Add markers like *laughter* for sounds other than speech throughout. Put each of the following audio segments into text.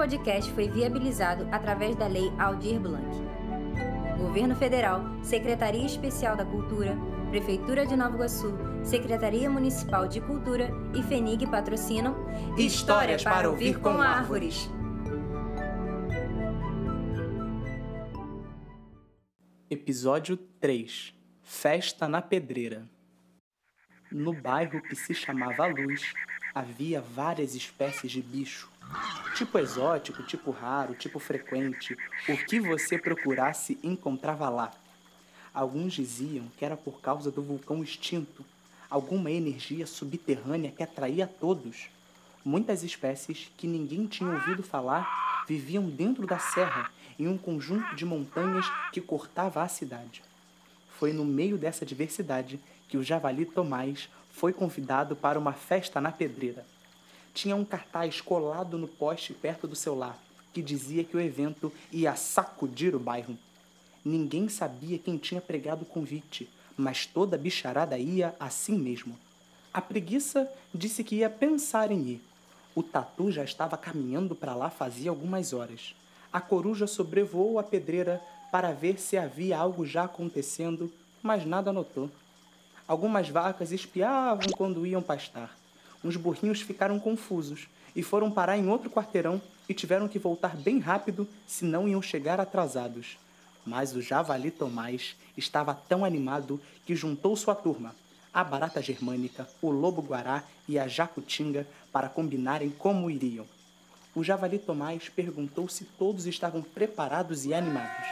podcast foi viabilizado através da Lei Aldir Blanc. Governo Federal, Secretaria Especial da Cultura, Prefeitura de Nova Iguaçu, Secretaria Municipal de Cultura e FENIG patrocinam Histórias para ouvir com árvores. Episódio 3 Festa na Pedreira No bairro que se chamava Luz, havia várias espécies de bicho. Tipo exótico, tipo raro, tipo frequente. O que você procurasse encontrava lá. Alguns diziam que era por causa do vulcão extinto, alguma energia subterrânea que atraía todos. Muitas espécies que ninguém tinha ouvido falar viviam dentro da serra, em um conjunto de montanhas que cortava a cidade. Foi no meio dessa diversidade que o javali Tomás foi convidado para uma festa na pedreira. Tinha um cartaz colado no poste perto do seu lar que dizia que o evento ia sacudir o bairro. Ninguém sabia quem tinha pregado o convite, mas toda a bicharada ia assim mesmo. A preguiça disse que ia pensar em ir. O tatu já estava caminhando para lá fazia algumas horas. A coruja sobrevoou a pedreira para ver se havia algo já acontecendo, mas nada notou. Algumas vacas espiavam quando iam pastar. Uns burrinhos ficaram confusos e foram parar em outro quarteirão e tiveram que voltar bem rápido, senão iam chegar atrasados. Mas o javali Tomás estava tão animado que juntou sua turma, a barata germânica, o lobo guará e a jacutinga, para combinarem como iriam. O javali Tomás perguntou se todos estavam preparados e animados.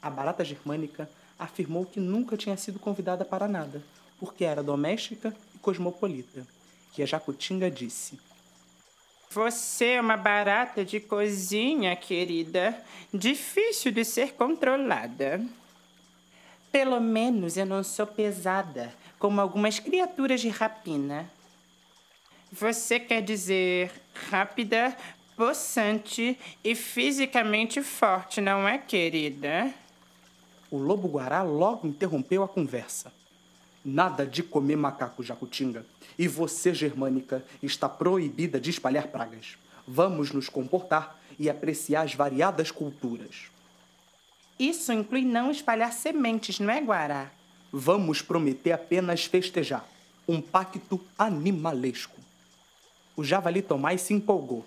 A barata germânica afirmou que nunca tinha sido convidada para nada, porque era doméstica e cosmopolita. E a jacutinga disse: você é uma barata de cozinha, querida. Difícil de ser controlada. Pelo menos eu não sou pesada, como algumas criaturas de rapina. Você quer dizer rápida, possante e fisicamente forte, não é, querida? O lobo-guará logo interrompeu a conversa. Nada de comer macaco, Jacutinga. E você, Germânica, está proibida de espalhar pragas. Vamos nos comportar e apreciar as variadas culturas. Isso inclui não espalhar sementes, não é, Guará? Vamos prometer apenas festejar. Um pacto animalesco. O javali Tomás se empolgou.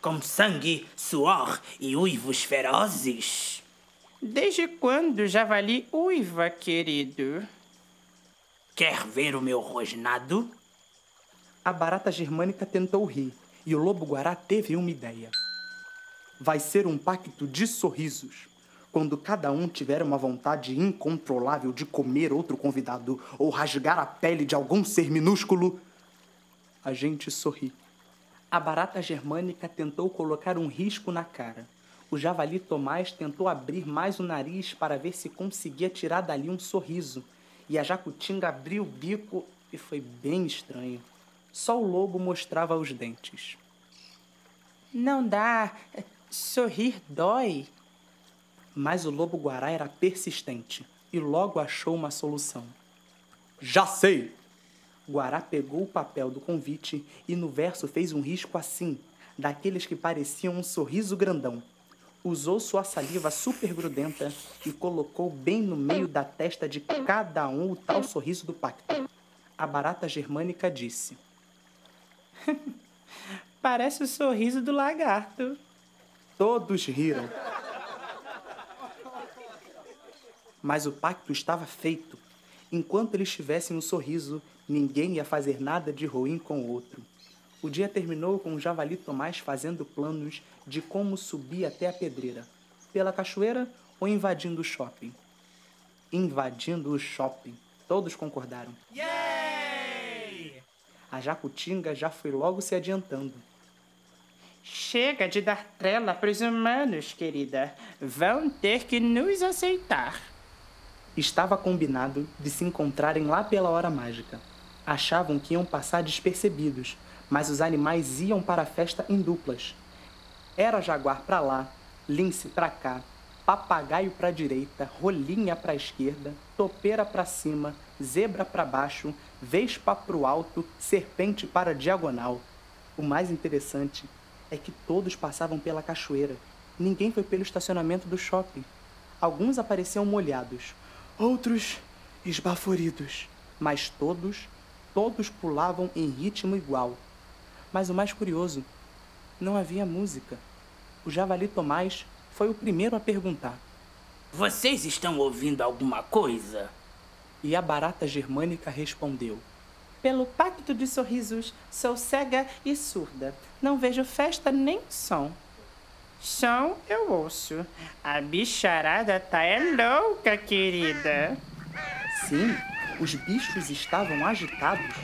Com sangue, suor e uivos ferozes. Desde quando o javali uiva, querido? Quer ver o meu rosnado? A barata germânica tentou rir e o lobo-guará teve uma ideia. Vai ser um pacto de sorrisos. Quando cada um tiver uma vontade incontrolável de comer outro convidado ou rasgar a pele de algum ser minúsculo, a gente sorri. A barata germânica tentou colocar um risco na cara. O javali Tomás tentou abrir mais o nariz para ver se conseguia tirar dali um sorriso, e a jacutinga abriu o bico e foi bem estranho. Só o lobo mostrava os dentes. Não dá. Sorrir dói. Mas o lobo guará era persistente e logo achou uma solução. Já sei! Guará pegou o papel do convite e no verso fez um risco assim, daqueles que pareciam um sorriso grandão usou sua saliva super grudenta e colocou bem no meio da testa de cada um o tal sorriso do pacto. A barata germânica disse: *laughs* Parece o sorriso do lagarto. Todos riram. Mas o pacto estava feito. Enquanto eles tivessem um sorriso, ninguém ia fazer nada de ruim com o outro. O dia terminou com o javali Tomás fazendo planos de como subir até a pedreira, pela cachoeira ou invadindo o shopping. Invadindo o shopping. Todos concordaram. Yay! A Jacutinga já foi logo se adiantando. Chega de dar trela para os humanos, querida. Vão ter que nos aceitar. Estava combinado de se encontrarem lá pela hora mágica. Achavam que iam passar despercebidos, mas os animais iam para a festa em duplas. Era jaguar para lá, lince para cá, papagaio para a direita, rolinha para a esquerda, topeira para cima, zebra para baixo, vespa para o alto, serpente para a diagonal. O mais interessante é que todos passavam pela cachoeira. Ninguém foi pelo estacionamento do shopping. Alguns apareciam molhados, outros esbaforidos, mas todos, todos pulavam em ritmo igual. Mas o mais curioso, não havia música. O javali Tomás foi o primeiro a perguntar: Vocês estão ouvindo alguma coisa? E a barata germânica respondeu: Pelo pacto de sorrisos, sou cega e surda. Não vejo festa nem som. Som eu ouço. A bicharada tá é louca, querida. Sim, os bichos estavam agitados,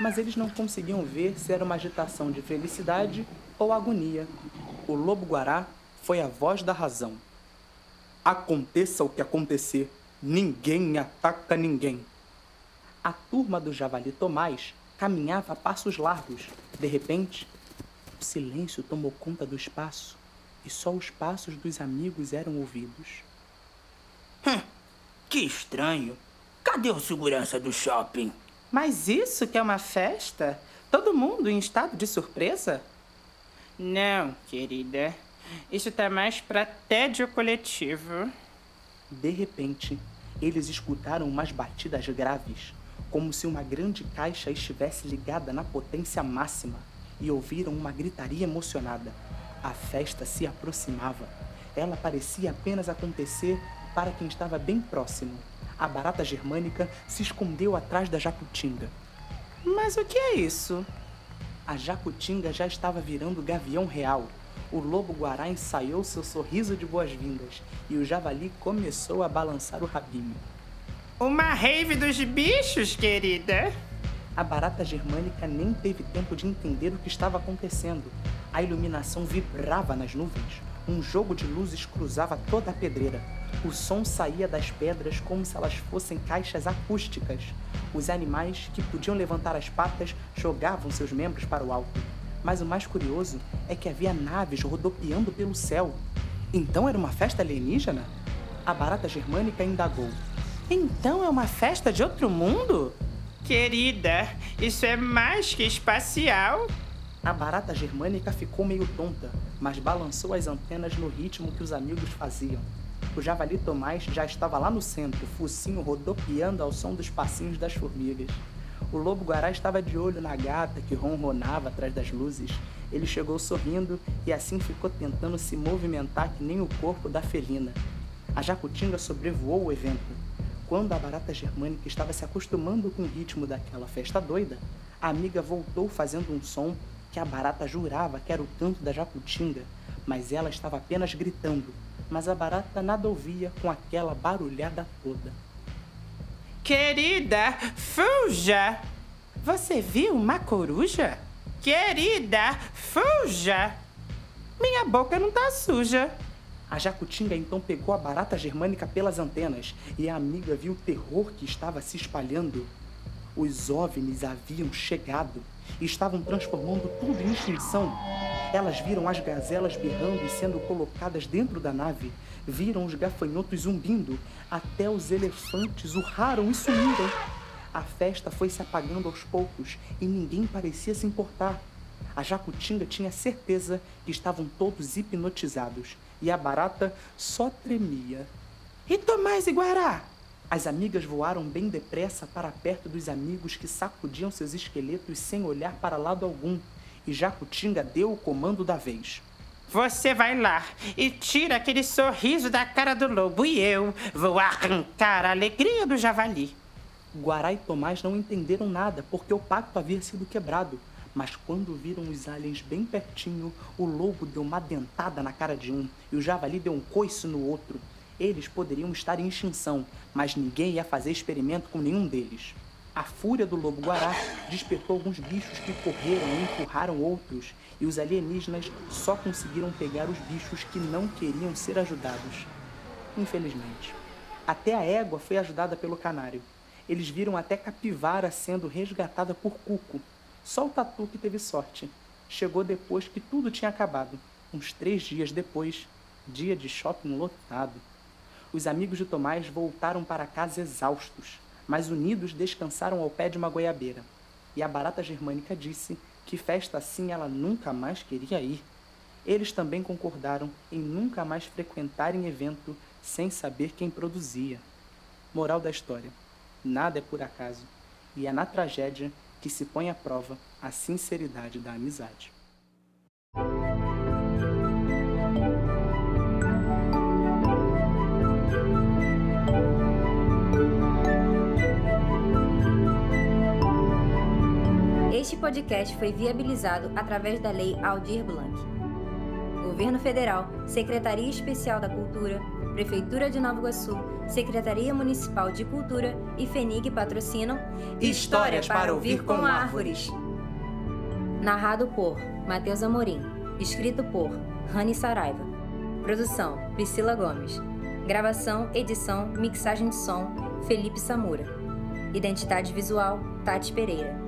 mas eles não conseguiam ver se era uma agitação de felicidade ou agonia. O lobo-guará foi a voz da razão. Aconteça o que acontecer, ninguém ataca ninguém. A turma do Javali Tomás caminhava a passos largos. De repente, o silêncio tomou conta do espaço e só os passos dos amigos eram ouvidos. Hum, que estranho. Cadê o segurança do shopping? Mas isso que é uma festa? Todo mundo em estado de surpresa? Não, querida. Isso tá mais pra tédio coletivo. De repente, eles escutaram umas batidas graves, como se uma grande caixa estivesse ligada na potência máxima, e ouviram uma gritaria emocionada. A festa se aproximava. Ela parecia apenas acontecer para quem estava bem próximo. A barata germânica se escondeu atrás da jacutinga. Mas o que é isso? A jacutinga já estava virando gavião real. O lobo-guará ensaiou seu sorriso de boas-vindas e o javali começou a balançar o rabinho. Uma rave dos bichos, querida! A barata germânica nem teve tempo de entender o que estava acontecendo. A iluminação vibrava nas nuvens. Um jogo de luzes cruzava toda a pedreira. O som saía das pedras como se elas fossem caixas acústicas. Os animais, que podiam levantar as patas, jogavam seus membros para o alto. Mas o mais curioso é que havia naves rodopiando pelo céu. Então era uma festa alienígena? A barata germânica indagou. Então é uma festa de outro mundo? Querida, isso é mais que espacial. A barata germânica ficou meio tonta, mas balançou as antenas no ritmo que os amigos faziam. O javali Tomás já estava lá no centro, focinho rodopiando ao som dos passinhos das formigas. O lobo-guará estava de olho na gata que ronronava atrás das luzes. Ele chegou sorrindo e assim ficou tentando se movimentar que nem o corpo da felina. A jacutinga sobrevoou o evento. Quando a barata germânica estava se acostumando com o ritmo daquela festa doida, a amiga voltou fazendo um som que a barata jurava que era o canto da jacutinga, mas ela estava apenas gritando. Mas a barata nada ouvia com aquela barulhada toda. Querida, fuja! Você viu uma coruja? Querida, fuja! Minha boca não tá suja. A jacutinga então pegou a barata germânica pelas antenas e a amiga viu o terror que estava se espalhando. Os OVNIs haviam chegado e estavam transformando tudo em extinção. Elas viram as gazelas berrando e sendo colocadas dentro da nave, viram os gafanhotos zumbindo, até os elefantes urraram e sumiram. A festa foi se apagando aos poucos e ninguém parecia se importar. A jacutinga tinha certeza que estavam todos hipnotizados e a barata só tremia. E Tomás e Guará? As amigas voaram bem depressa para perto dos amigos que sacudiam seus esqueletos sem olhar para lado algum, e Jacutinga deu o comando da vez. Você vai lá e tira aquele sorriso da cara do lobo e eu vou arrancar a alegria do javali. Guará e Tomás não entenderam nada porque o pacto havia sido quebrado. Mas quando viram os aliens bem pertinho, o lobo deu uma dentada na cara de um e o javali deu um coice no outro. Eles poderiam estar em extinção, mas ninguém ia fazer experimento com nenhum deles. A fúria do lobo-guará despertou alguns bichos que correram e empurraram outros, e os alienígenas só conseguiram pegar os bichos que não queriam ser ajudados. Infelizmente. Até a égua foi ajudada pelo canário. Eles viram até capivara sendo resgatada por Cuco. Só o tatu que teve sorte. Chegou depois que tudo tinha acabado. Uns três dias depois, dia de shopping lotado. Os amigos de Tomás voltaram para casa exaustos, mas unidos descansaram ao pé de uma goiabeira. E a barata germânica disse que festa assim ela nunca mais queria ir. Eles também concordaram em nunca mais frequentarem evento sem saber quem produzia. Moral da história: nada é por acaso, e é na tragédia que se põe à prova a sinceridade da amizade. Podcast foi viabilizado através da Lei Aldir Blanc. Governo Federal, Secretaria Especial da Cultura, Prefeitura de Nova Iguaçu, Secretaria Municipal de Cultura e FENIG patrocinam Histórias para ouvir com árvores. Narrado por Matheus Amorim. Escrito por Rani Saraiva. Produção: Priscila Gomes. Gravação, edição, mixagem de som: Felipe Samura. Identidade visual: Tati Pereira.